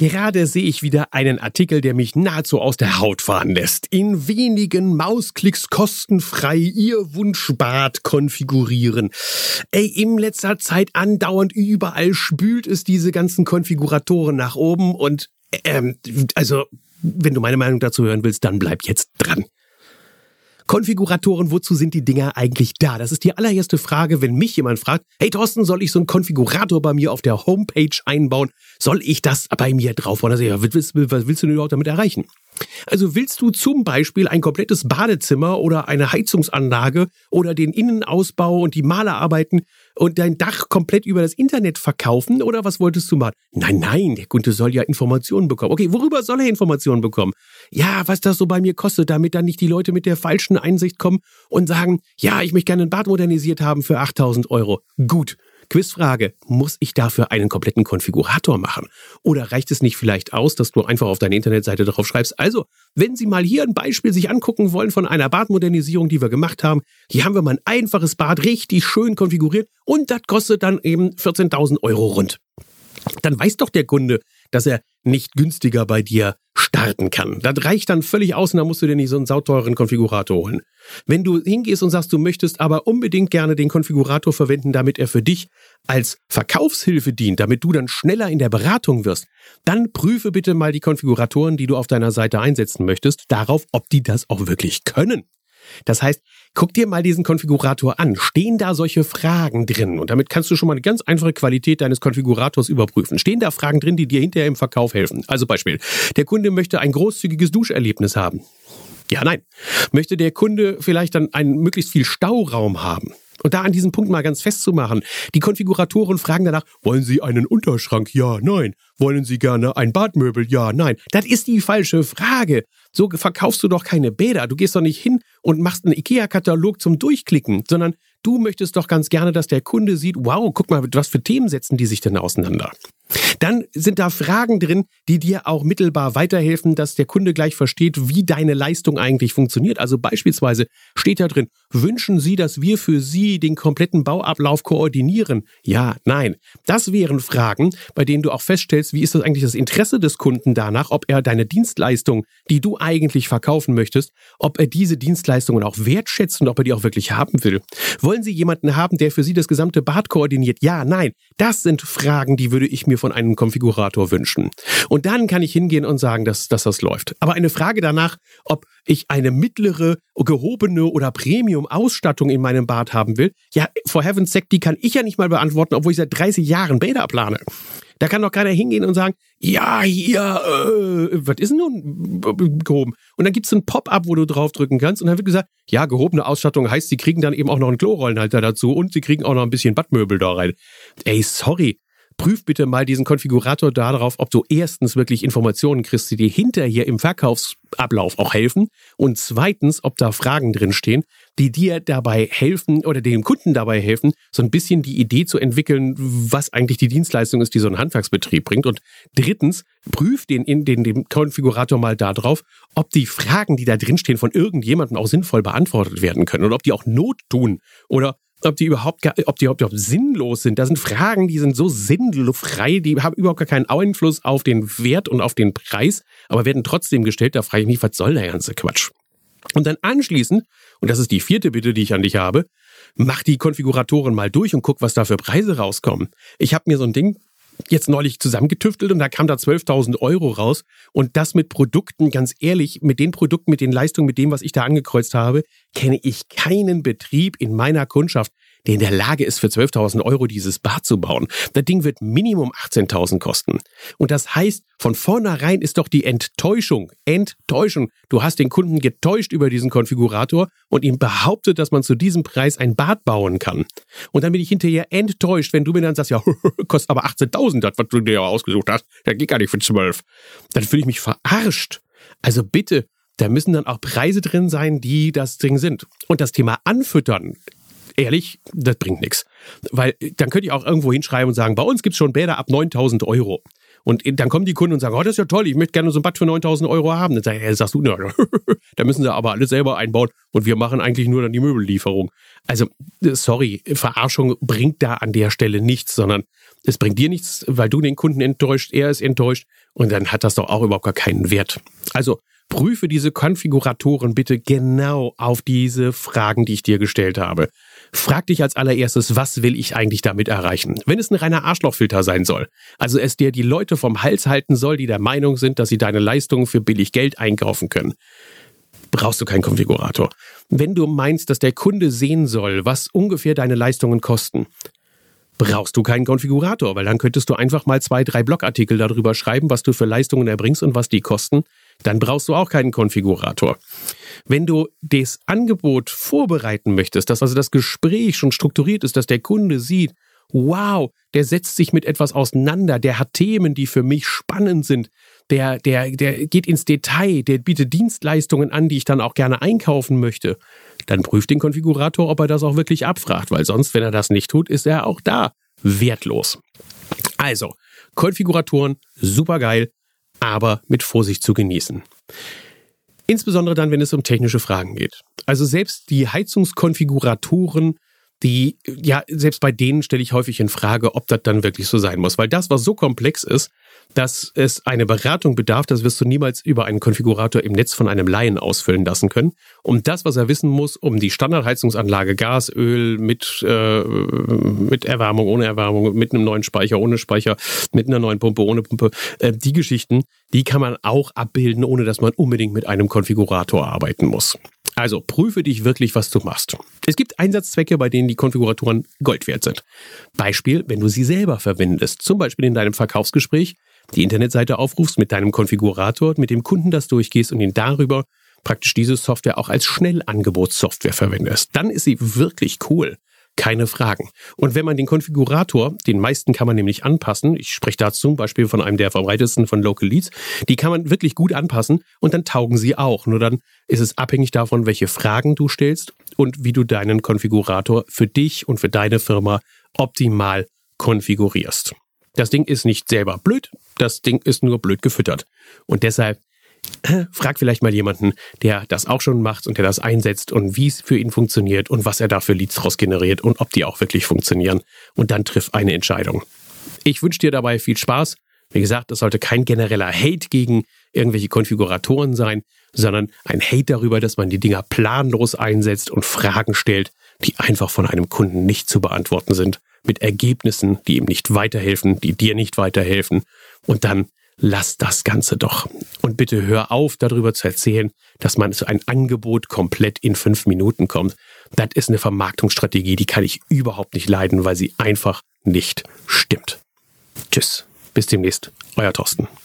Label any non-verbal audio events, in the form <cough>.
Gerade sehe ich wieder einen Artikel, der mich nahezu aus der Haut fahren lässt. In wenigen Mausklicks kostenfrei Ihr Wunschbad konfigurieren. Ey, in letzter Zeit andauernd überall spült es diese ganzen Konfiguratoren nach oben und ähm, also, wenn du meine Meinung dazu hören willst, dann bleib jetzt dran. Konfiguratoren, wozu sind die Dinger eigentlich da? Das ist die allererste Frage, wenn mich jemand fragt, hey Thorsten, soll ich so einen Konfigurator bei mir auf der Homepage einbauen? Soll ich das bei mir drauf? Und also, ja, was willst, was willst du denn überhaupt damit erreichen? Also willst du zum Beispiel ein komplettes Badezimmer oder eine Heizungsanlage oder den Innenausbau und die Malerarbeiten und dein Dach komplett über das Internet verkaufen oder was wolltest du mal? Nein, nein, der Kunde soll ja Informationen bekommen. Okay, worüber soll er Informationen bekommen? Ja, was das so bei mir kostet, damit dann nicht die Leute mit der falschen Einsicht kommen und sagen, ja, ich möchte gerne ein Bad modernisiert haben für 8000 Euro. Gut. Quizfrage, muss ich dafür einen kompletten Konfigurator machen? Oder reicht es nicht vielleicht aus, dass du einfach auf deine Internetseite drauf schreibst? Also, wenn Sie mal hier ein Beispiel sich angucken wollen von einer Badmodernisierung, die wir gemacht haben, hier haben wir mal ein einfaches Bad richtig schön konfiguriert und das kostet dann eben 14.000 Euro rund. Dann weiß doch der Kunde, dass er nicht günstiger bei dir starten kann. Das reicht dann völlig aus und dann musst du dir nicht so einen sauteuren Konfigurator holen. Wenn du hingehst und sagst, du möchtest aber unbedingt gerne den Konfigurator verwenden, damit er für dich als Verkaufshilfe dient, damit du dann schneller in der Beratung wirst, dann prüfe bitte mal die Konfiguratoren, die du auf deiner Seite einsetzen möchtest, darauf, ob die das auch wirklich können. Das heißt, guck dir mal diesen Konfigurator an. Stehen da solche Fragen drin? Und damit kannst du schon mal eine ganz einfache Qualität deines Konfigurators überprüfen. Stehen da Fragen drin, die dir hinterher im Verkauf helfen? Also Beispiel, der Kunde möchte ein großzügiges Duscherlebnis haben. Ja, nein. Möchte der Kunde vielleicht dann einen möglichst viel Stauraum haben? Und da an diesem Punkt mal ganz festzumachen. Die Konfiguratoren fragen danach, wollen Sie einen Unterschrank? Ja, nein. Wollen Sie gerne ein Badmöbel? Ja, nein. Das ist die falsche Frage. So verkaufst du doch keine Bäder. Du gehst doch nicht hin und machst einen IKEA-Katalog zum Durchklicken, sondern du möchtest doch ganz gerne, dass der Kunde sieht, wow, guck mal, was für Themen setzen die sich denn auseinander. Dann sind da Fragen drin, die dir auch mittelbar weiterhelfen, dass der Kunde gleich versteht, wie deine Leistung eigentlich funktioniert. Also beispielsweise steht da drin, wünschen Sie, dass wir für Sie den kompletten Bauablauf koordinieren? Ja, nein. Das wären Fragen, bei denen du auch feststellst, wie ist das eigentlich das Interesse des Kunden danach, ob er deine Dienstleistung, die du eigentlich verkaufen möchtest, ob er diese Dienstleistungen auch wertschätzt und ob er die auch wirklich haben will. Wollen Sie jemanden haben, der für Sie das gesamte Bad koordiniert? Ja, nein. Das sind Fragen, die würde ich mir von einem Konfigurator wünschen. Und dann kann ich hingehen und sagen, dass, dass das läuft. Aber eine Frage danach, ob ich eine mittlere, gehobene oder Premium-Ausstattung in meinem Bad haben will, ja, for heaven's sake, die kann ich ja nicht mal beantworten, obwohl ich seit 30 Jahren Bäder plane. Da kann doch keiner hingehen und sagen, ja, hier, äh, was ist denn nun gehoben? Und dann gibt's ein Pop-up, wo du draufdrücken kannst und dann wird gesagt, ja, gehobene Ausstattung heißt, sie kriegen dann eben auch noch einen Klorollenhalter dazu und sie kriegen auch noch ein bisschen Badmöbel da rein. Ey, sorry, prüf bitte mal diesen Konfigurator darauf, ob du erstens wirklich Informationen kriegst, die dir hinterher im Verkaufsablauf auch helfen und zweitens, ob da Fragen drinstehen, die dir dabei helfen oder dem Kunden dabei helfen, so ein bisschen die Idee zu entwickeln, was eigentlich die Dienstleistung ist, die so ein Handwerksbetrieb bringt. Und drittens, prüf den, in den, den Konfigurator mal darauf, ob die Fragen, die da drinstehen, von irgendjemandem auch sinnvoll beantwortet werden können und ob die auch Not tun oder ob die überhaupt, ob die überhaupt sinnlos sind. Das sind Fragen, die sind so sinnfrei, die haben überhaupt gar keinen Einfluss auf den Wert und auf den Preis, aber werden trotzdem gestellt. Da frage ich mich, was soll der ganze Quatsch? Und dann anschließend, und das ist die vierte Bitte, die ich an dich habe, mach die Konfiguratoren mal durch und guck, was da für Preise rauskommen. Ich habe mir so ein Ding jetzt neulich zusammengetüftelt und da kam da 12.000 Euro raus. Und das mit Produkten, ganz ehrlich, mit den Produkten, mit den Leistungen, mit dem, was ich da angekreuzt habe, kenne ich keinen Betrieb in meiner Kundschaft, der in der Lage ist, für 12.000 Euro dieses Bad zu bauen. Das Ding wird Minimum 18.000 kosten. Und das heißt, von vornherein ist doch die Enttäuschung, Enttäuschung. Du hast den Kunden getäuscht über diesen Konfigurator und ihm behauptet, dass man zu diesem Preis ein Bad bauen kann. Und dann bin ich hinterher enttäuscht, wenn du mir dann sagst, ja, <laughs> kostet aber 18.000, das, was du dir ausgesucht hast. Das geht gar nicht für 12. Dann fühle ich mich verarscht. Also bitte, da müssen dann auch Preise drin sein, die das Ding sind. Und das Thema Anfüttern ehrlich, das bringt nichts. Weil dann könnte ich auch irgendwo hinschreiben und sagen, bei uns gibt es schon Bäder ab 9000 Euro. Und dann kommen die Kunden und sagen, oh, das ist ja toll, ich möchte gerne so ein Bad für 9000 Euro haben. Dann sag, sagst du, na, <laughs> da müssen sie aber alles selber einbauen und wir machen eigentlich nur dann die Möbellieferung. Also, sorry, Verarschung bringt da an der Stelle nichts, sondern es bringt dir nichts, weil du den Kunden enttäuscht, er ist enttäuscht und dann hat das doch auch überhaupt gar keinen Wert. Also, prüfe diese Konfiguratoren bitte genau auf diese Fragen, die ich dir gestellt habe. Frag dich als allererstes, was will ich eigentlich damit erreichen? Wenn es ein reiner Arschlochfilter sein soll, also es dir die Leute vom Hals halten soll, die der Meinung sind, dass sie deine Leistungen für billig Geld einkaufen können, brauchst du keinen Konfigurator. Wenn du meinst, dass der Kunde sehen soll, was ungefähr deine Leistungen kosten, brauchst du keinen Konfigurator, weil dann könntest du einfach mal zwei, drei Blogartikel darüber schreiben, was du für Leistungen erbringst und was die kosten. Dann brauchst du auch keinen Konfigurator. Wenn du das Angebot vorbereiten möchtest, dass also das Gespräch schon strukturiert ist, dass der Kunde sieht, wow, der setzt sich mit etwas auseinander, der hat Themen, die für mich spannend sind, der, der, der geht ins Detail, der bietet Dienstleistungen an, die ich dann auch gerne einkaufen möchte, dann prüft den Konfigurator, ob er das auch wirklich abfragt, weil sonst, wenn er das nicht tut, ist er auch da wertlos. Also, Konfiguratoren, super geil, aber mit Vorsicht zu genießen. Insbesondere dann, wenn es um technische Fragen geht. Also selbst die Heizungskonfiguratoren die, ja, selbst bei denen stelle ich häufig in Frage, ob das dann wirklich so sein muss. Weil das, was so komplex ist, dass es eine Beratung bedarf, das wirst du niemals über einen Konfigurator im Netz von einem Laien ausfüllen lassen können. Um das, was er wissen muss, um die Standardheizungsanlage Gas, Öl mit, äh, mit Erwärmung, ohne Erwärmung, mit einem neuen Speicher, ohne Speicher, mit einer neuen Pumpe, ohne Pumpe, äh, die Geschichten, die kann man auch abbilden, ohne dass man unbedingt mit einem Konfigurator arbeiten muss. Also prüfe dich wirklich, was du machst. Es gibt Einsatzzwecke, bei denen die Konfiguratoren Gold wert sind. Beispiel, wenn du sie selber verwendest, zum Beispiel in deinem Verkaufsgespräch, die Internetseite aufrufst mit deinem Konfigurator, mit dem Kunden das durchgehst und ihn darüber praktisch diese Software auch als Schnellangebotssoftware verwendest. Dann ist sie wirklich cool keine Fragen. Und wenn man den Konfigurator, den meisten kann man nämlich anpassen, ich spreche da zum Beispiel von einem der verbreitetsten von Local Leads, die kann man wirklich gut anpassen und dann taugen sie auch. Nur dann ist es abhängig davon, welche Fragen du stellst und wie du deinen Konfigurator für dich und für deine Firma optimal konfigurierst. Das Ding ist nicht selber blöd, das Ding ist nur blöd gefüttert. Und deshalb frag vielleicht mal jemanden, der das auch schon macht und der das einsetzt und wie es für ihn funktioniert und was er da für Leads draus generiert und ob die auch wirklich funktionieren. Und dann triff eine Entscheidung. Ich wünsche dir dabei viel Spaß. Wie gesagt, das sollte kein genereller Hate gegen irgendwelche Konfiguratoren sein, sondern ein Hate darüber, dass man die Dinger planlos einsetzt und Fragen stellt, die einfach von einem Kunden nicht zu beantworten sind, mit Ergebnissen, die ihm nicht weiterhelfen, die dir nicht weiterhelfen und dann lass das Ganze doch. Und bitte hör auf, darüber zu erzählen, dass man zu ein Angebot komplett in fünf Minuten kommt. Das ist eine Vermarktungsstrategie, die kann ich überhaupt nicht leiden, weil sie einfach nicht stimmt. Tschüss, bis demnächst, euer Thorsten.